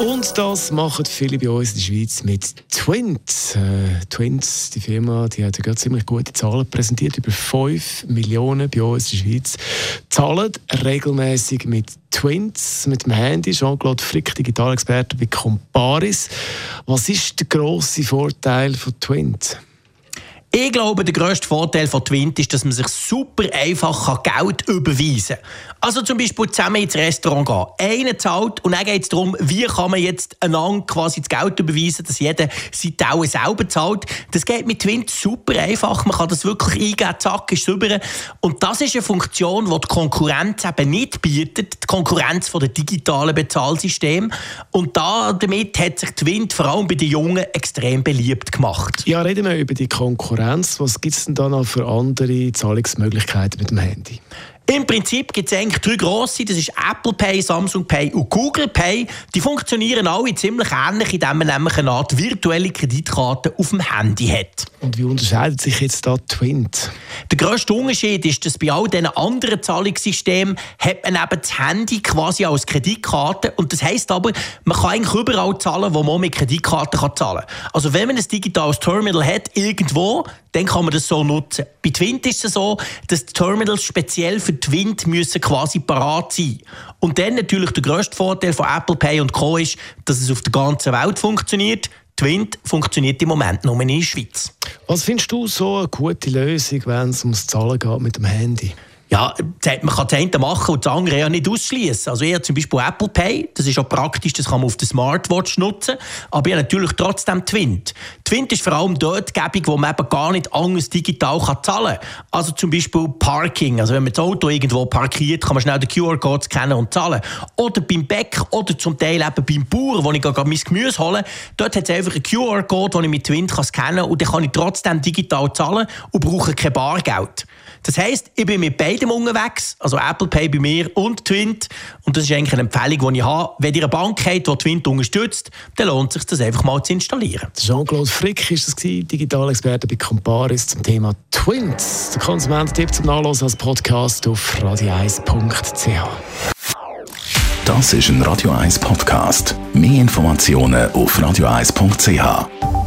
und das machen viele bei uns in der Schweiz mit Twins. Äh, Twins, die Firma, die hat ja gerade ziemlich gute Zahlen präsentiert. Über 5 Millionen bei uns in der Schweiz zahlen regelmäßig mit Twins, mit dem Handy. Jean-Claude Frick, Digitalexperte bei Comparis. Was ist der grosse Vorteil von Twins? Ich glaube, der grösste Vorteil von Twint ist, dass man sich super einfach Geld überweisen kann. Also zum Beispiel zusammen ins Restaurant gehen. Einer zahlt und dann geht es darum, wie kann man jetzt einander quasi das Geld überweisen, dass jeder seine Taue selber zahlt. Das geht mit Twint super einfach. Man kann das wirklich eingeben, zack, ist es Und das ist eine Funktion, die die Konkurrenz eben nicht bietet. Die Konkurrenz von den digitalen Bezahlsystemen. Und da, damit hat sich Twint vor allem bei den Jungen extrem beliebt gemacht. Ja, reden wir über die Konkurrenz. Konkurrenz. Was gibt es denn da noch für andere Zahlungsmöglichkeiten mit dem Handy? Im Prinzip gibt es eigentlich drei grosse. Das ist Apple Pay, Samsung Pay und Google Pay. Die funktionieren alle ziemlich ähnlich, indem man nämlich eine Art virtuelle Kreditkarte auf dem Handy hat. Und wie unterscheidet sich jetzt da Twint? Der grösste Unterschied ist, dass bei all diesen anderen Zahlungssystemen hat man eben das Handy quasi als Kreditkarte. Und das heisst aber, man kann eigentlich überall zahlen, wo man mit Kreditkarte kann zahlen kann. Also wenn man ein digitales Terminal hat, irgendwo, dann kann man das so nutzen. Bei Twint ist es so, dass die Terminals speziell für Twint müssen quasi parat sein. Und dann natürlich der grösste Vorteil von Apple Pay und Co. ist, dass es auf der ganzen Welt funktioniert. Twint funktioniert im Moment nur in der Schweiz. Was findest du so eine gute Lösung, wenn es ums Zahlen geht mit dem Handy? Ja, man kann das eine machen und das andere ja nicht ausschließen. Also ich habe zum Beispiel Apple Pay, das ist auch praktisch, das kann man auf der Smartwatch nutzen, aber ich habe natürlich trotzdem Twint. Twint ist vor allem dort gäbig, wo man eben gar nicht anders digital kann zahlen kann. Also zum Beispiel Parking, also wenn man das Auto irgendwo parkiert, kann man schnell den QR-Code scannen und zahlen. Oder beim Bäck oder zum Teil eben beim Bauer, wo ich gerade mein Gemüse hole, dort hat es einfach einen QR-Code, den ich mit Twint kann scannen kann und dann kann ich trotzdem digital zahlen und brauche kein Bargeld. Das heisst, ich bin mit beidem unterwegs, also Apple Pay bei mir und Twint. Und das ist eigentlich eine Empfehlung, die ich habe. Wenn ihr eine Bank habt, die Twint unterstützt, dann lohnt es sich, das einfach mal zu installieren. Jean-Claude Frick ist das Digitalexperte bei Comparis zum Thema Twins. Der Konsumententipp zum Nachlesen als Podcast auf radio1.ch. Das ist ein Radio 1 Podcast. Mehr Informationen auf radio1.ch.